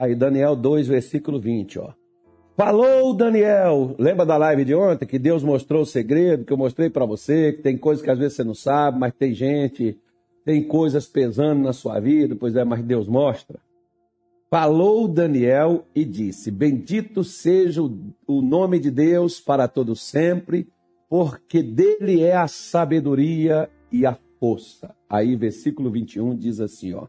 Aí, Daniel 2, versículo 20, ó. Falou Daniel, lembra da live de ontem que Deus mostrou o segredo, que eu mostrei para você, que tem coisas que às vezes você não sabe, mas tem gente, tem coisas pesando na sua vida, pois é, mas Deus mostra. Falou Daniel e disse: Bendito seja o nome de Deus para todo sempre, porque dele é a sabedoria e a força. Aí, versículo 21 diz assim, ó.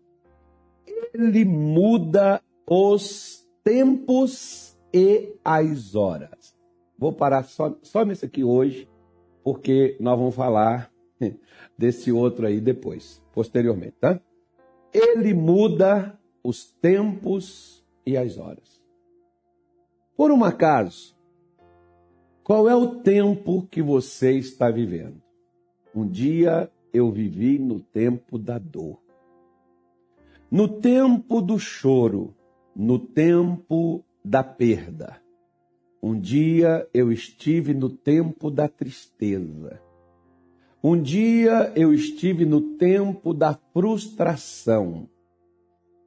Ele muda os tempos e as horas. Vou parar só, só nisso aqui hoje, porque nós vamos falar desse outro aí depois, posteriormente, tá? Ele muda os tempos e as horas. Por um acaso, qual é o tempo que você está vivendo? Um dia eu vivi no tempo da dor, no tempo do choro, no tempo da perda. Um dia eu estive no tempo da tristeza. Um dia eu estive no tempo da frustração.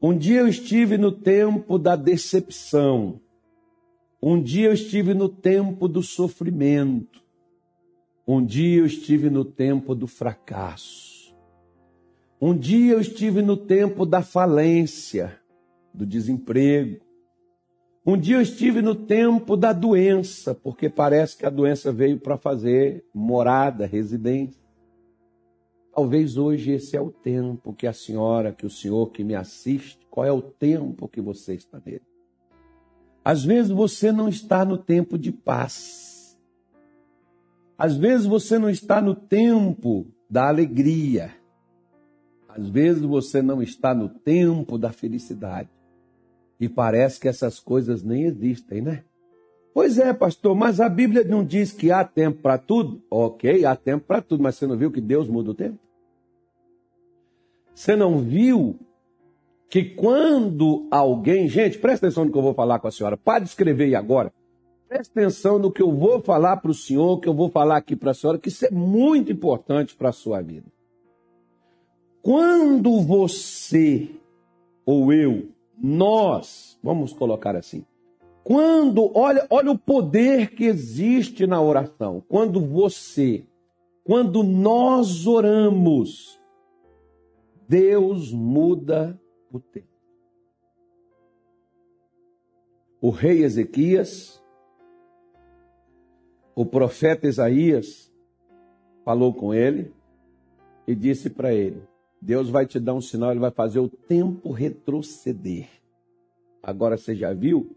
Um dia eu estive no tempo da decepção. Um dia eu estive no tempo do sofrimento. Um dia eu estive no tempo do fracasso. Um dia eu estive no tempo da falência, do desemprego. Um dia eu estive no tempo da doença, porque parece que a doença veio para fazer morada, residência. Talvez hoje esse é o tempo que a senhora, que o senhor que me assiste, qual é o tempo que você está nele? Às vezes você não está no tempo de paz. Às vezes você não está no tempo da alegria. Às vezes você não está no tempo da felicidade. E parece que essas coisas nem existem, né? Pois é, pastor, mas a Bíblia não diz que há tempo para tudo? Ok, há tempo para tudo, mas você não viu que Deus muda o tempo? Você não viu que quando alguém. Gente, presta atenção no que eu vou falar com a senhora. Para de escrever aí agora. Presta atenção no que eu vou falar para o senhor, que eu vou falar aqui para a senhora, que isso é muito importante para a sua vida. Quando você ou eu nós, vamos colocar assim, quando, olha, olha o poder que existe na oração. Quando você, quando nós oramos, Deus muda o tempo. O rei Ezequias, o profeta Isaías, falou com ele e disse para ele: Deus vai te dar um sinal, ele vai fazer o tempo retroceder. Agora você já viu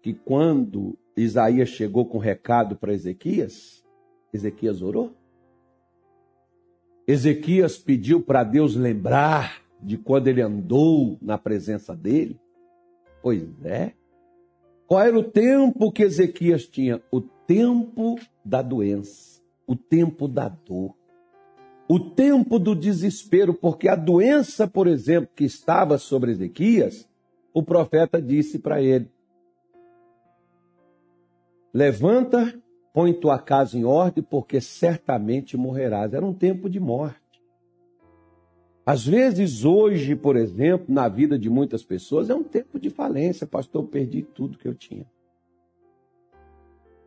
que quando Isaías chegou com recado para Ezequias, Ezequias orou? Ezequias pediu para Deus lembrar de quando ele andou na presença dele? Pois é. Qual era o tempo que Ezequias tinha? O tempo da doença, o tempo da dor o tempo do desespero, porque a doença, por exemplo, que estava sobre Ezequias, o profeta disse para ele: Levanta, põe tua casa em ordem, porque certamente morrerás. Era um tempo de morte. Às vezes, hoje, por exemplo, na vida de muitas pessoas, é um tempo de falência. Pastor, eu perdi tudo que eu tinha.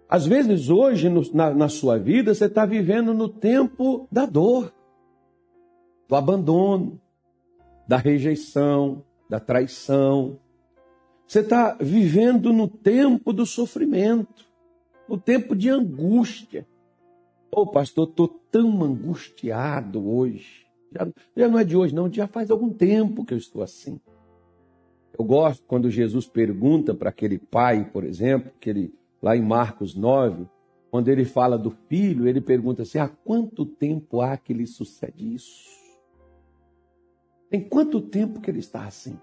Às vezes, hoje, no, na, na sua vida, você está vivendo no tempo da dor, do abandono, da rejeição, da traição. Você está vivendo no tempo do sofrimento, no tempo de angústia. Ô oh, pastor, estou tão angustiado hoje. Já, já não é de hoje, não, já faz algum tempo que eu estou assim. Eu gosto quando Jesus pergunta para aquele pai, por exemplo, que ele lá em Marcos 9, quando ele fala do filho, ele pergunta assim: há quanto tempo há que lhe sucede isso? Tem quanto tempo que ele está assim?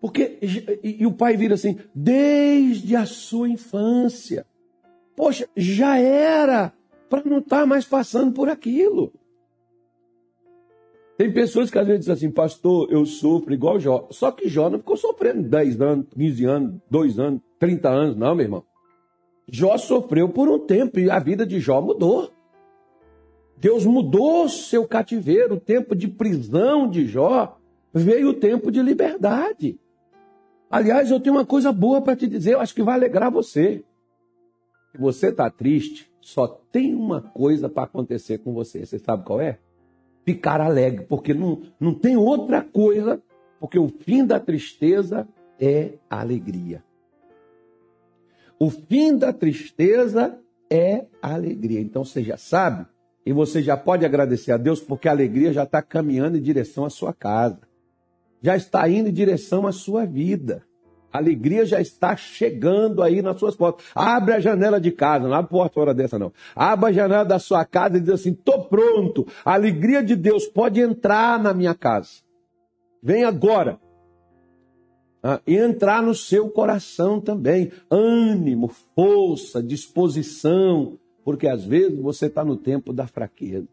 Porque, e, e o pai vira assim, desde a sua infância. Poxa, já era para não estar tá mais passando por aquilo. Tem pessoas que às vezes dizem assim, pastor, eu sofro igual Jó. Só que Jó não ficou sofrendo 10 anos, 15 anos, 2 anos, 30 anos, não, meu irmão. Jó sofreu por um tempo e a vida de Jó mudou. Deus mudou seu cativeiro, o tempo de prisão de Jó veio o tempo de liberdade. Aliás, eu tenho uma coisa boa para te dizer, eu acho que vai alegrar você. Se você está triste, só tem uma coisa para acontecer com você. Você sabe qual é? Ficar alegre, porque não, não tem outra coisa, porque o fim da tristeza é a alegria. O fim da tristeza é a alegria. Então você já sabe, e você já pode agradecer a Deus, porque a alegria já está caminhando em direção à sua casa, já está indo em direção à sua vida. A alegria já está chegando aí nas suas portas. Abre a janela de casa, não abre porta hora dessa não. Abre a janela da sua casa e diz assim: "Tô pronto. A alegria de Deus pode entrar na minha casa. Vem agora." Ah, e entrar no seu coração também. Ânimo, força, disposição, porque às vezes você está no tempo da fraqueza.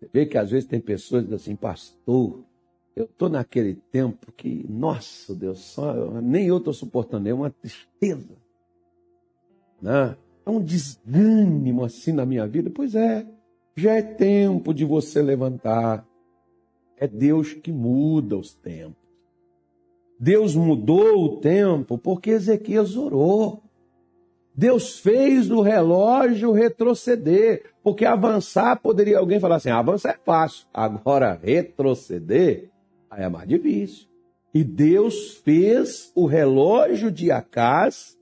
Você vê que às vezes tem pessoas que dizem assim, pastor, eu estou naquele tempo que, nossa Deus, só, nem eu estou suportando, é uma tristeza. Né? É um desânimo assim na minha vida. Pois é, já é tempo de você levantar. É Deus que muda os tempos. Deus mudou o tempo porque Ezequias orou. Deus fez o relógio retroceder, porque avançar poderia alguém falar assim: avançar é fácil, agora retroceder aí é mais difícil. E Deus fez o relógio de Acás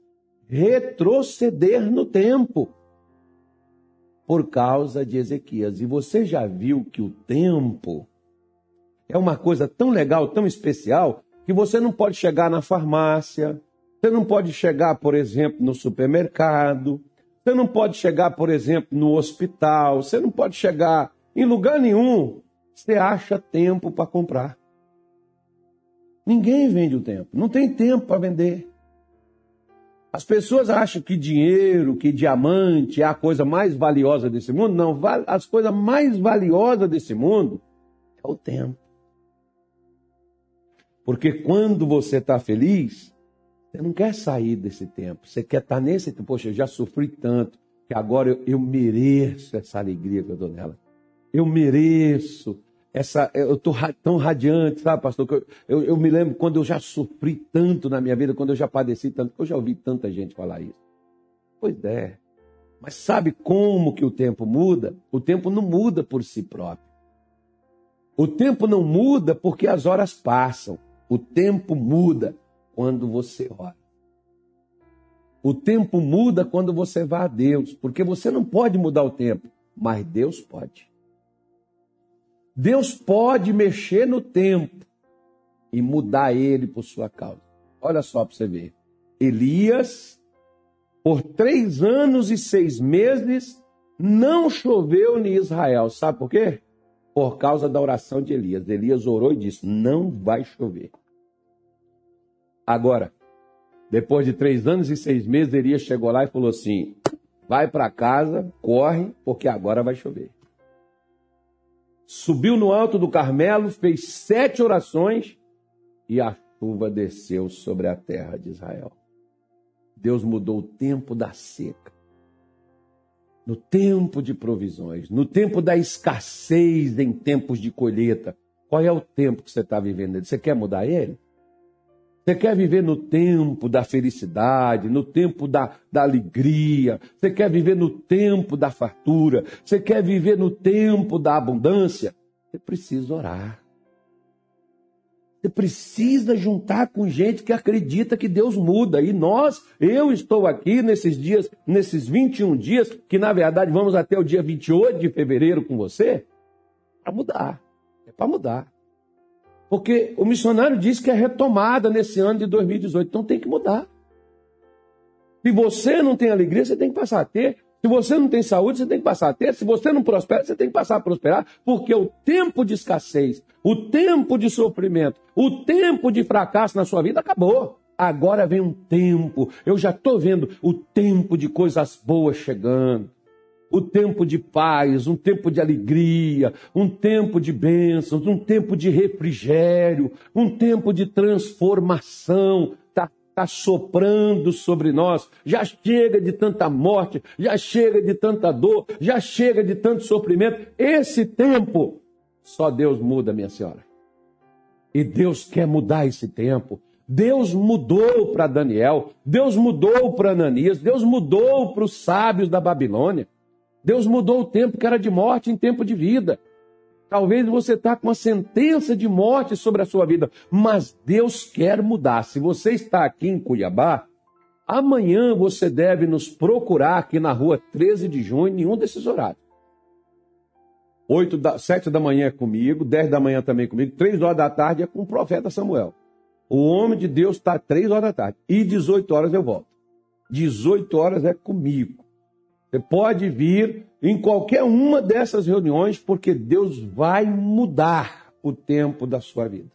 retroceder no tempo por causa de Ezequias. E você já viu que o tempo é uma coisa tão legal, tão especial, que você não pode chegar na farmácia, você não pode chegar, por exemplo, no supermercado, você não pode chegar, por exemplo, no hospital, você não pode chegar em lugar nenhum. Você acha tempo para comprar. Ninguém vende o tempo, não tem tempo para vender. As pessoas acham que dinheiro, que diamante é a coisa mais valiosa desse mundo. Não, as coisas mais valiosas desse mundo é o tempo. Porque quando você está feliz, você não quer sair desse tempo. Você quer estar tá nesse tempo. Poxa, eu já sofri tanto que agora eu, eu mereço essa alegria que eu dou nela. Eu mereço essa. Eu estou tão radiante, sabe, pastor? Eu, eu, eu, me lembro quando eu já sofri tanto na minha vida, quando eu já padeci tanto, eu já ouvi tanta gente falar isso. Pois é. Mas sabe como que o tempo muda? O tempo não muda por si próprio. O tempo não muda porque as horas passam. O tempo muda quando você ora. O tempo muda quando você vai a Deus, porque você não pode mudar o tempo, mas Deus pode. Deus pode mexer no tempo e mudar ele por sua causa. Olha só para você ver. Elias, por três anos e seis meses, não choveu em Israel. Sabe por quê? por causa da oração de Elias. Elias orou e disse: Não vai chover. Agora, depois de três anos e seis meses, Elias chegou lá e falou assim: Vai para casa, corre, porque agora vai chover. Subiu no alto do Carmelo, fez sete orações e a chuva desceu sobre a terra de Israel. Deus mudou o tempo da seca no tempo de provisões, no tempo da escassez em tempos de colheita. Qual é o tempo que você está vivendo? Você quer mudar ele? Você quer viver no tempo da felicidade, no tempo da, da alegria, você quer viver no tempo da fartura, você quer viver no tempo da abundância? Você precisa orar. Você precisa juntar com gente que acredita que Deus muda. E nós, eu estou aqui nesses dias, nesses 21 dias, que na verdade vamos até o dia 28 de fevereiro com você, para mudar. É para mudar. Porque o missionário diz que é retomada nesse ano de 2018. Então tem que mudar. Se você não tem alegria, você tem que passar a ter. Se você não tem saúde, você tem que passar a ter. Se você não prospera, você tem que passar a prosperar, porque o tempo de escassez, o tempo de sofrimento, o tempo de fracasso na sua vida acabou. Agora vem um tempo, eu já estou vendo o tempo de coisas boas chegando. O tempo de paz, um tempo de alegria, um tempo de bênçãos, um tempo de refrigério, um tempo de transformação, está soprando sobre nós. Já chega de tanta morte, já chega de tanta dor, já chega de tanto sofrimento. Esse tempo, só Deus muda, minha senhora. E Deus quer mudar esse tempo. Deus mudou para Daniel, Deus mudou para Ananias, Deus mudou para os sábios da Babilônia. Deus mudou o tempo que era de morte em tempo de vida. Talvez você está com uma sentença de morte sobre a sua vida, mas Deus quer mudar. Se você está aqui em Cuiabá, amanhã você deve nos procurar aqui na rua 13 de junho, em um desses horários. 8 da, 7 da manhã é comigo, 10 da manhã também comigo, 3 horas da tarde é com o profeta Samuel. O homem de Deus está 3 horas da tarde. E 18 horas eu volto. 18 horas é comigo. Você pode vir em qualquer uma dessas reuniões, porque Deus vai mudar o tempo da sua vida.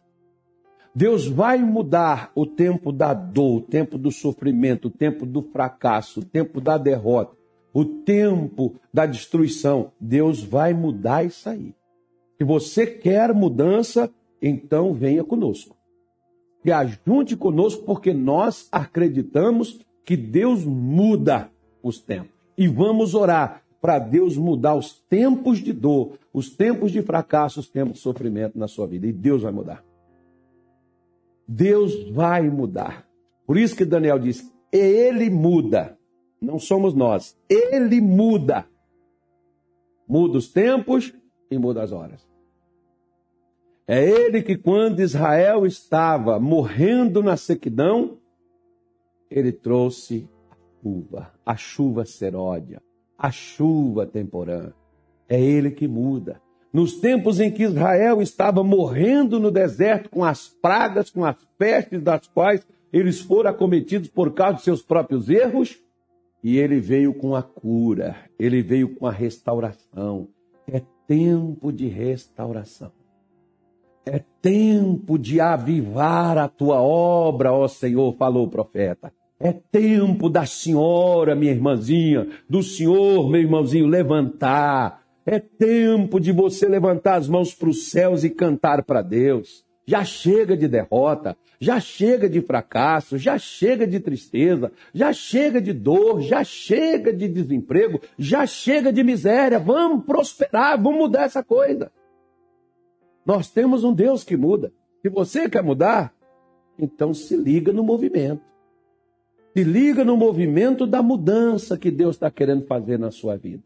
Deus vai mudar o tempo da dor, o tempo do sofrimento, o tempo do fracasso, o tempo da derrota, o tempo da destruição. Deus vai mudar isso aí. Se você quer mudança, então venha conosco. E ajunte conosco, porque nós acreditamos que Deus muda os tempos e vamos orar para Deus mudar os tempos de dor, os tempos de fracasso, os tempos de sofrimento na sua vida. E Deus vai mudar. Deus vai mudar. Por isso que Daniel diz: Ele muda. Não somos nós. Ele muda. Muda os tempos e muda as horas. É ele que, quando Israel estava morrendo na sequidão, ele trouxe chuva, a chuva seródia, a chuva temporã. É ele que muda. Nos tempos em que Israel estava morrendo no deserto com as pragas, com as pestes das quais eles foram acometidos por causa de seus próprios erros, e ele veio com a cura, ele veio com a restauração. É tempo de restauração. É tempo de avivar a tua obra, ó Senhor, falou o profeta. É tempo da senhora, minha irmãzinha, do senhor, meu irmãozinho, levantar. É tempo de você levantar as mãos para os céus e cantar para Deus. Já chega de derrota, já chega de fracasso, já chega de tristeza, já chega de dor, já chega de desemprego, já chega de miséria. Vamos prosperar, vamos mudar essa coisa. Nós temos um Deus que muda. Se você quer mudar, então se liga no movimento. Se liga no movimento da mudança que Deus está querendo fazer na sua vida.